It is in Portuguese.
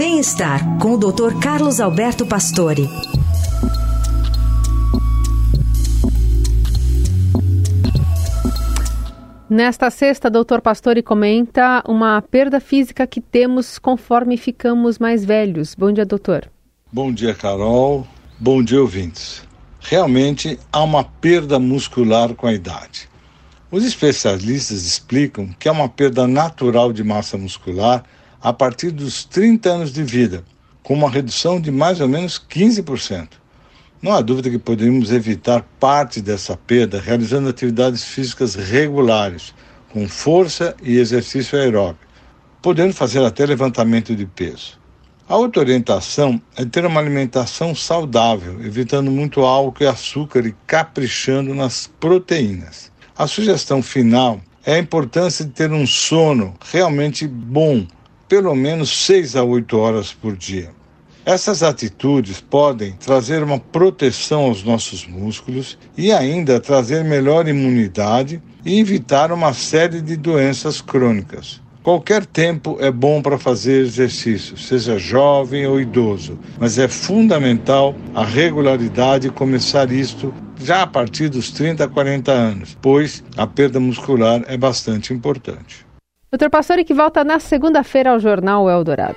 Bem-estar com o Dr. Carlos Alberto Pastore. Nesta sexta, doutor Pastore comenta uma perda física que temos conforme ficamos mais velhos. Bom dia, doutor. Bom dia, Carol. Bom dia, ouvintes. Realmente há uma perda muscular com a idade. Os especialistas explicam que é uma perda natural de massa muscular a partir dos 30 anos de vida, com uma redução de mais ou menos 15%. Não há dúvida que poderíamos evitar parte dessa perda realizando atividades físicas regulares, com força e exercício aeróbico, podendo fazer até levantamento de peso. A outra orientação é ter uma alimentação saudável, evitando muito álcool e açúcar e caprichando nas proteínas. A sugestão final é a importância de ter um sono realmente bom, pelo menos 6 a 8 horas por dia. Essas atitudes podem trazer uma proteção aos nossos músculos e ainda trazer melhor imunidade e evitar uma série de doenças crônicas. Qualquer tempo é bom para fazer exercício, seja jovem ou idoso, mas é fundamental a regularidade começar isto já a partir dos 30 a 40 anos, pois a perda muscular é bastante importante. Doutor Pastore, que volta na segunda-feira ao Jornal Eldorado.